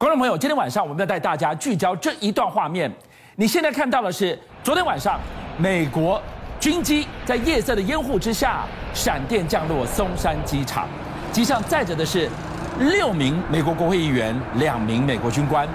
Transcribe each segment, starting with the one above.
观众朋友，今天晚上我们要带大家聚焦这一段画面。你现在看到的是昨天晚上美国军机在夜色的掩护之下闪电降落松山机场，机上载着的是六名美国国会议员、两名美国军官，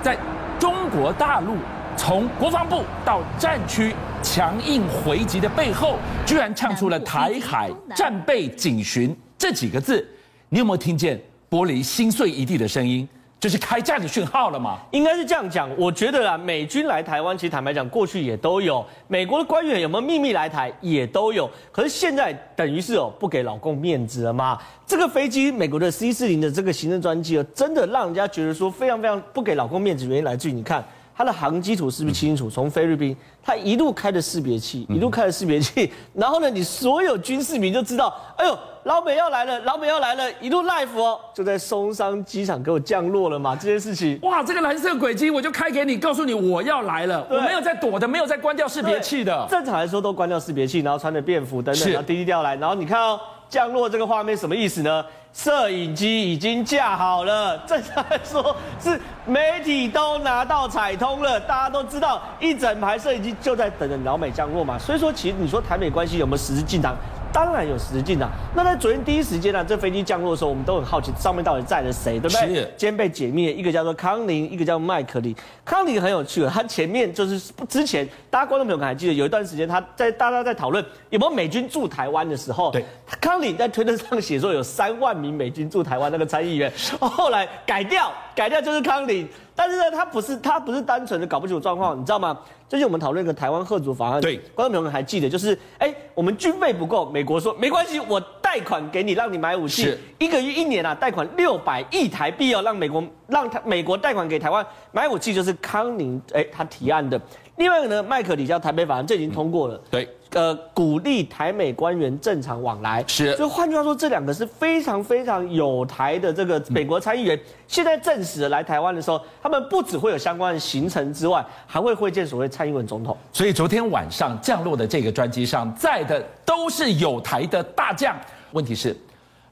在中国大陆从国防部到战区强硬回击的背后，居然唱出了“台海战备警巡”这几个字。你有没有听见玻璃心碎一地的声音？就是开战的讯号了吗？应该是这样讲。我觉得啊，美军来台湾，其实坦白讲，过去也都有。美国的官员有没有秘密来台，也都有。可是现在等于是哦，不给老公面子了吗？这个飞机，美国的 C 四零的这个行政专机哦，真的让人家觉得说非常非常不给老公面子。原因来自于你看它的航机图是不是清楚？从菲律宾，它一路开的识别器，一路开的识别器，然后呢，你所有军事迷就知道，哎呦。老美要来了，老美要来了，一路 live 哦，就在松山机场给我降落了嘛，这件事情。哇，这个蓝色轨迹我就开给你，告诉你我要来了，我没有在躲的，没有在关掉识别器的。正常来说都关掉识别器，然后穿着便服等等，然后低低调来，然后你看哦，降落这个画面什么意思呢？摄影机已经架好了，正常来说是媒体都拿到彩通了，大家都知道一整排摄影机就在等着老美降落嘛，所以说其实你说台美关系有没有实质进展？当然有实境啊。那在昨天第一时间呢、啊，这飞机降落的时候，我们都很好奇上面到底载了谁，对不对？是。今天被解密，一个叫做康宁，一个叫麦克里。康宁很有趣了，他前面就是之前大家观众朋友可能还记得，有一段时间他在大家在讨论有没有美军驻台湾的时候，对，康宁在推特上写说有三万名美军驻台湾那个参议员，后来改掉，改掉就是康宁。但是呢，他不是他不是单纯的搞不清楚状况，你知道吗？最近我们讨论一个台湾贺族法案，对，观众朋友们还记得，就是哎，我们军费不够，美国说没关系，我贷款给你，让你买武器，一个月一年啊，贷款六百亿台币哦，让美国让他美国贷款给台湾买武器，就是康宁哎他提案的。另外一个呢，麦克里叫台北法案，这已经通过了。嗯、对，呃，鼓励台美官员正常往来。是。所以换句话说，这两个是非常非常有台的这个美国参议员，嗯、现在证实了来台湾的时候，他们不只会有相关的行程之外，还会会见所谓蔡英文总统。所以昨天晚上降落的这个专机上载的都是有台的大将。问题是。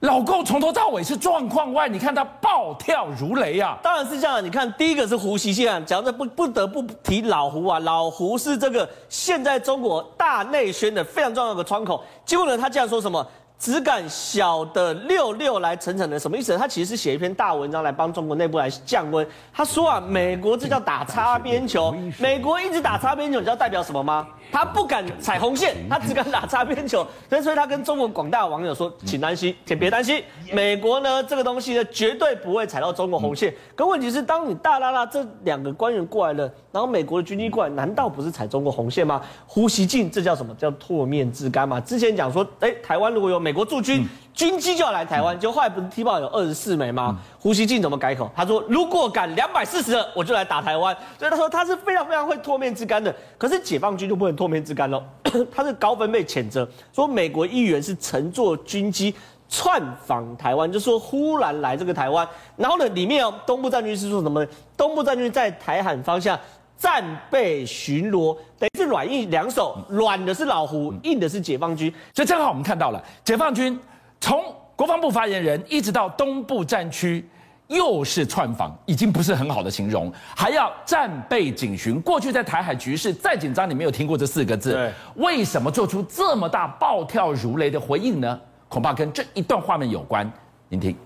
老公从头到尾是状况外，你看他暴跳如雷啊！当然是这样。你看，第一个是胡锡进啊，讲这不不得不提老胡啊，老胡是这个现在中国大内宣的非常重要的窗口。结果呢，他竟然说什么？只敢小的六六来层层的，什么意思？他其实是写一篇大文章来帮中国内部来降温。他说啊，美国这叫打擦边球，美国一直打擦边球，你知道代表什么吗？他不敢踩红线，他只敢打擦边球。所以他跟中国广大网友说，请担心，请别担心，美国呢这个东西呢绝对不会踩到中国红线。可问题是，当你大拉拉这两个官员过来了，然后美国的军机过来，难道不是踩中国红线吗？呼吸进，这叫什么？叫唾面之干嘛？之前讲说，哎，台湾如果有美国驻军。军机就要来台湾，就后来不是踢爆有二十四枚吗？胡锡进怎么改口？他说如果敢两百四十二，我就来打台湾。所以他说他是非常非常会脱面之干的。可是解放军就不能脱面之干喽？他是高分被谴责，说美国议员是乘坐军机窜访台湾，就说忽然来这个台湾，然后呢里面哦东部战区是说什么？东部战区在台海方向战备巡逻，是软硬两手，软的是老胡，硬的是解放军。所以正好我们看到了解放军。从国防部发言人一直到东部战区，又是串访，已经不是很好的形容，还要战备警巡。过去在台海局势再紧张，你没有听过这四个字。对，为什么做出这么大暴跳如雷的回应呢？恐怕跟这一段画面有关。您听，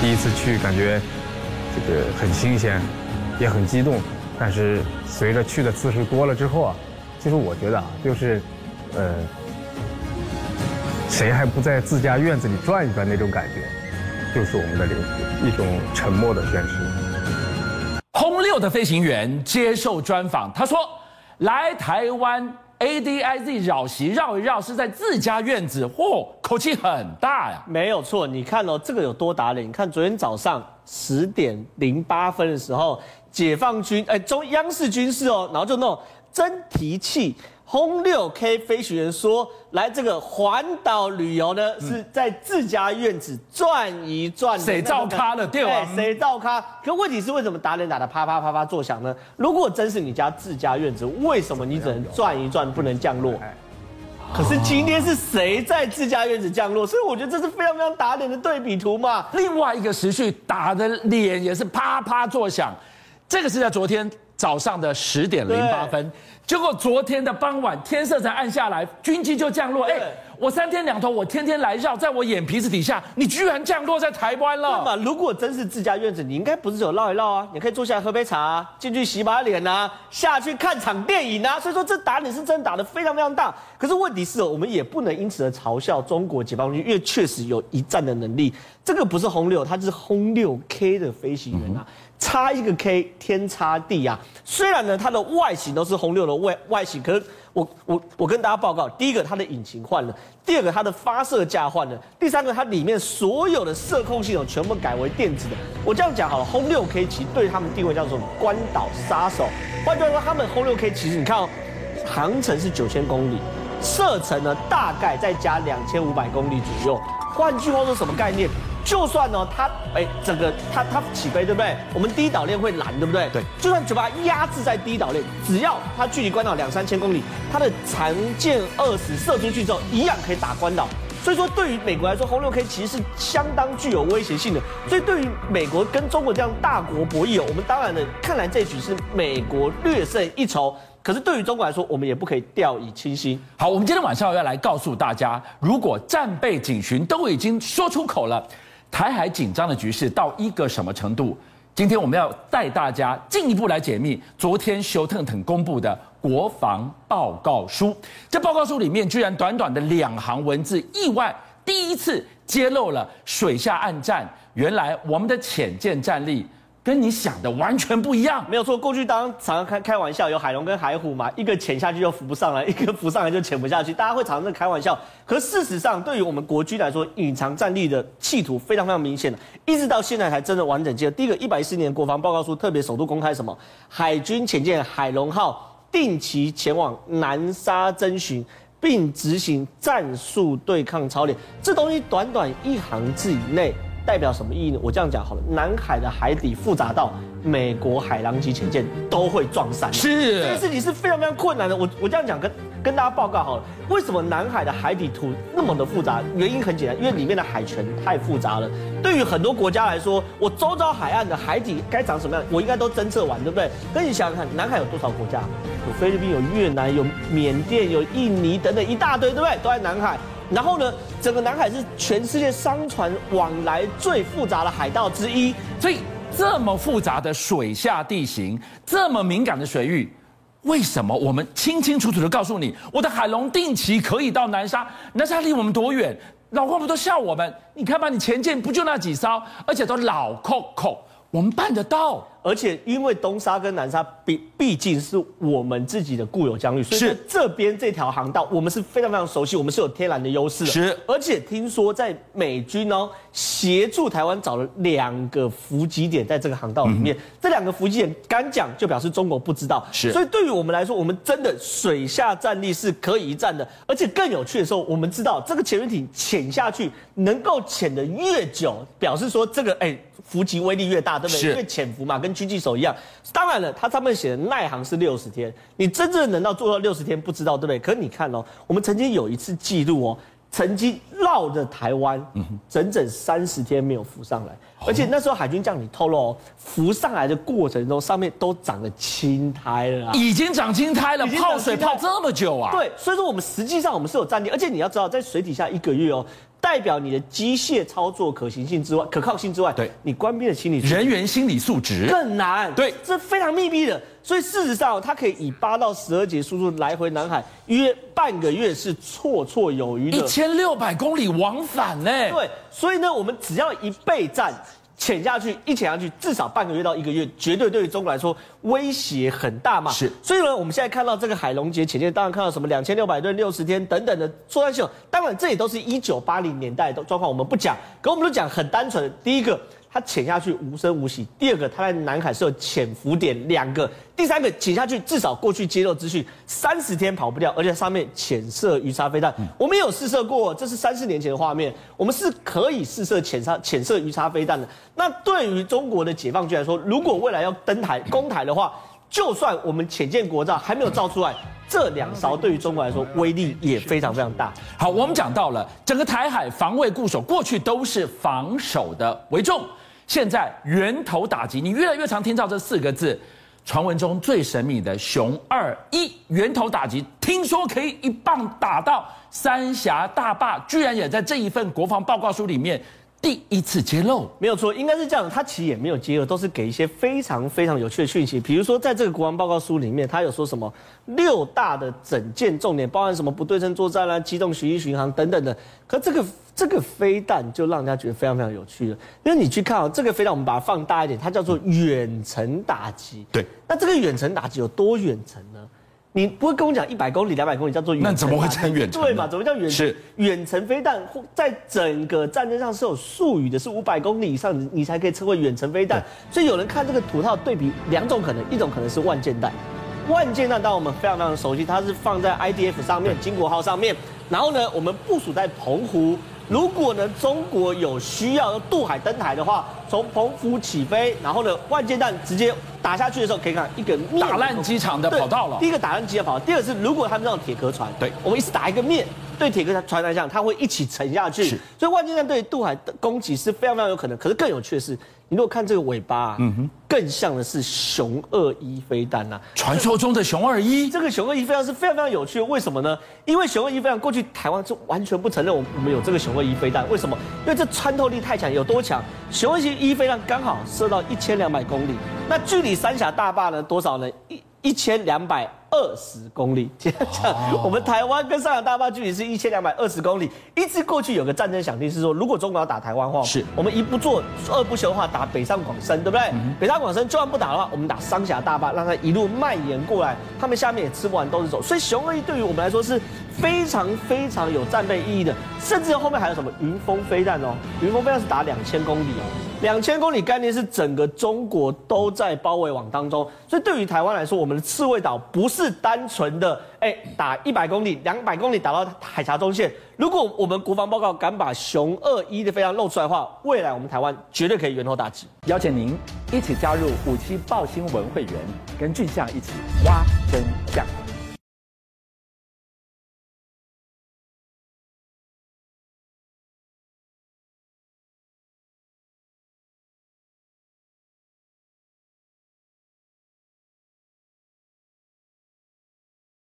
第一次去感觉这个很新鲜，也很激动，但是随着去的次数多了之后啊，其实我觉得啊，就是，呃。谁还不在自家院子里转一转？那种感觉，就是我们的这个一种沉默的宣誓。轰六的飞行员接受专访，他说：“来台湾 ADIZ 绕席绕一绕是在自家院子，嚯，口气很大呀。”没有错，你看哦，这个有多打脸？你看昨天早上十点零八分的时候，解放军哎，中央视军事哦，然后就那种真提气。轰六 K 飞行员说：“来这个环岛旅游呢，是在自家院子转一转。谁照咖了？对吧？谁照咖？可问题是，为什么打脸打得啪啪啪啪作响呢？如果真是你家自家院子，为什么你只能转一转，不能降落？”可是今天是谁在自家院子降落？所以我觉得这是非常非常打脸的对比图嘛。另外一个时序打的脸也是啪啪作响，这个是在昨天早上的十点零八分，结果昨天的傍晚天色才暗下来，军机就降落。哎。我三天两头，我天天来绕，在我眼皮子底下，你居然降落在台湾了。那么，如果真是自家院子，你应该不是只有绕一绕啊，你可以坐下来喝杯茶啊，进去洗把脸啊，下去看场电影啊。所以说，这打脸是真的打得非常非常大。可是问题是，我们也不能因此而嘲笑中国解放军，因为确实有一战的能力。这个不是轰六，它是轰六 K 的飞行员啊。嗯差一个 K，天差地啊！虽然呢，它的外形都是轰六的外外形，可是我我我跟大家报告，第一个它的引擎换了，第二个它的发射架换了，第三个它里面所有的射控系统全部改为电子的。我这样讲好了，轰六 K 其实对他们定位叫做关岛杀手。换句话说，他们轰六 K 其实你看哦，航程是九千公里，射程呢大概再加两千五百公里左右。换句话说，什么概念？就算呢，它哎，整个它它起飞对不对？我们第一岛链会拦对不对？对。就算就把它压制在第一岛链，只要它距离关岛两三千公里，它的长箭二十射出去之后，一样可以打关岛。所以说，对于美国来说，轰六 K 其实是相当具有威胁性的。所以对于美国跟中国这样大国博弈哦，我们当然呢，看来这局是美国略胜一筹。可是对于中国来说，我们也不可以掉以轻心。好，我们今天晚上要来告诉大家，如果战备警巡都已经说出口了，台海紧张的局势到一个什么程度？今天我们要带大家进一步来解密昨天休特特公布的国防报告书。这报告书里面居然短短的两行文字，意外第一次揭露了水下暗战。原来我们的潜舰战力。跟你想的完全不一样，没有错。过去当常常开开玩笑，有海龙跟海虎嘛，一个潜下去就浮不上来，一个浮上来就潜不下去，大家会常常开玩笑。可事实上，对于我们国军来说，隐藏战力的企图非常非常明显的，一直到现在才真的完整记得。第一个一百一十年国防报告书特别首度公开什么？海军潜舰海龙号定期前往南沙侦巡，并执行战术对抗操练。这东西短短一行字以内。代表什么意义呢？我这样讲好了，南海的海底复杂到美国海狼级潜舰都会撞山，是这个事情是非常非常困难的。我我这样讲跟跟大家报告好了，为什么南海的海底图那么的复杂？原因很简单，因为里面的海权太复杂了。对于很多国家来说，我周遭海岸的海底该长什么样，我应该都侦测完，对不对？可你想想看，南海有多少国家？有菲律宾，有越南，有缅甸，有印尼等等一大堆，对不对？都在南海。然后呢，整个南海是全世界商船往来最复杂的海道之一，所以这么复杂的水下地形，这么敏感的水域，为什么我们清清楚楚的告诉你，我的海龙定期可以到南沙？南沙离我们多远？老共不都笑我们？你看吧，你前舰不就那几艘，而且都老扣扣，我们办得到。而且因为东沙跟南沙毕毕竟是我们自己的固有疆域，所以说这边这条航道我们是非常非常熟悉，我们是有天然的优势的。是，而且听说在美军哦协助台湾找了两个伏击点在这个航道里面，嗯、这两个伏击点敢讲就表示中国不知道。是，所以对于我们来说，我们真的水下战力是可以一战的。而且更有趣的时候，我们知道这个潜水艇潜下去能够潜的越久，表示说这个哎。伏击威力越大，对不对？因为潜伏嘛，跟狙击手一样。当然了，他上面写的耐航是六十天，你真正能到做到六十天，不知道，对不对？可是你看哦，我们曾经有一次记录哦，曾经绕着台湾，整整三十天没有浮上来，而且那时候海军将领透露哦，浮上来的过程中，上面都长了青苔了，已经长青苔了，泡水泡这么久啊？对，所以说我们实际上我们是有战力，而且你要知道，在水底下一个月哦。代表你的机械操作可行性之外，可靠性之外，对，你官兵的心理人员心理素质更难。对，这非常密闭的，所以事实上，它可以以八到十二节速度来回南海，约半个月是绰绰有余的。一千六百公里往返呢？对，所以呢，我们只要一备战。潜下去，一潜下去，至少半个月到一个月，绝对对于中国来说威胁很大嘛。是，所以呢，我们现在看到这个海龙节潜舰，当然看到什么两千六百吨、六十天等等的作战系统，当然这也都是一九八零年代的状况，我们不讲，可我们都讲很单纯的，第一个。它潜下去无声无息。第二个，它在南海是有潜伏点两个。第三个，潜下去至少过去接受资讯三十天跑不掉，而且上面潜射鱼叉飞弹。我们也有试射过，这是三四年前的画面。我们是可以试射潜射潜射鱼叉飞弹的。那对于中国的解放军来说，如果未来要登台攻台的话，就算我们潜舰国造还没有造出来，这两艘对于中国来说威力也非常非常大。好，我们讲到了整个台海防卫固守，过去都是防守的为重，现在源头打击，你越来越常听到这四个字。传闻中最神秘的“熊二一”源头打击，听说可以一棒打到三峡大坝，居然也在这一份国防报告书里面。第一次揭露没有错，应该是这样。他其实也没有揭露，都是给一些非常非常有趣的讯息。比如说，在这个国防报告书里面，他有说什么六大的整件重点，包含什么不对称作战啦、机动巡弋巡航等等的。可这个这个飞弹就让人家觉得非常非常有趣了，因为你去看啊，这个飞弹我们把它放大一点，它叫做远程打击。对，那这个远程打击有多远程呢？你不会跟我讲一百公里、两百公里叫做远程？那怎么会称远程？对嘛？怎么叫远程？是远程飞弹，在整个战争上是有术语的，是五百公里以上你才可以称为远程飞弹。所以有人看这个图套对比两种可能，一种可能是万箭弹。万箭弹当然我们非常非常熟悉，它是放在 IDF 上面，金国号上面。然后呢，我们部署在澎湖。如果呢，中国有需要渡海登台的话，从澎湖起飞，然后呢，万箭弹直接打下去的时候，可以看一个打烂机场的跑道了。第一个打烂机场跑道，第二个是如果他们让铁壳船，对，我们一次打一个面。对铁壳船来讲，它会一起沉下去，所以万金弹对渡海的攻击是非常非常有可能。可是更有趣的是，你如果看这个尾巴，啊，嗯哼，更像的是熊二一飞弹呐，啊。传说中的熊二一，这个熊二一飞弹是非常非常有趣的。为什么呢？因为熊二一飞弹过去台湾是完全不承认我们有这个熊二一飞弹。为什么？因为这穿透力太强，有多强？熊二一飞弹刚好射到一千两百公里，那距离三峡大坝呢多少呢？一一千两百。二十公里，这样讲，我们台湾跟上海大坝距离是一千两百二十公里。一直过去有个战争想定是说，如果中国要打台湾的话，是我们一不做二不休的话，打北上广深，对不对？嗯、北上广深就算不打的话，我们打三峡大坝，让它一路蔓延过来，他们下面也吃不完兜着走。所以雄二一对于我们来说是非常非常有战备意义的，甚至后面还有什么云峰飞弹哦，云峰飞弹是打两千公里哦。两千公里概念是整个中国都在包围网当中，所以对于台湾来说，我们的刺猬岛不是单纯的哎打一百公里、两百公里打到海峡中线。如果我们国防报告敢把雄二一的飞弹露出来的话，未来我们台湾绝对可以源头打击。邀请您一起加入五七爆新闻会员，跟俊相一起挖真相。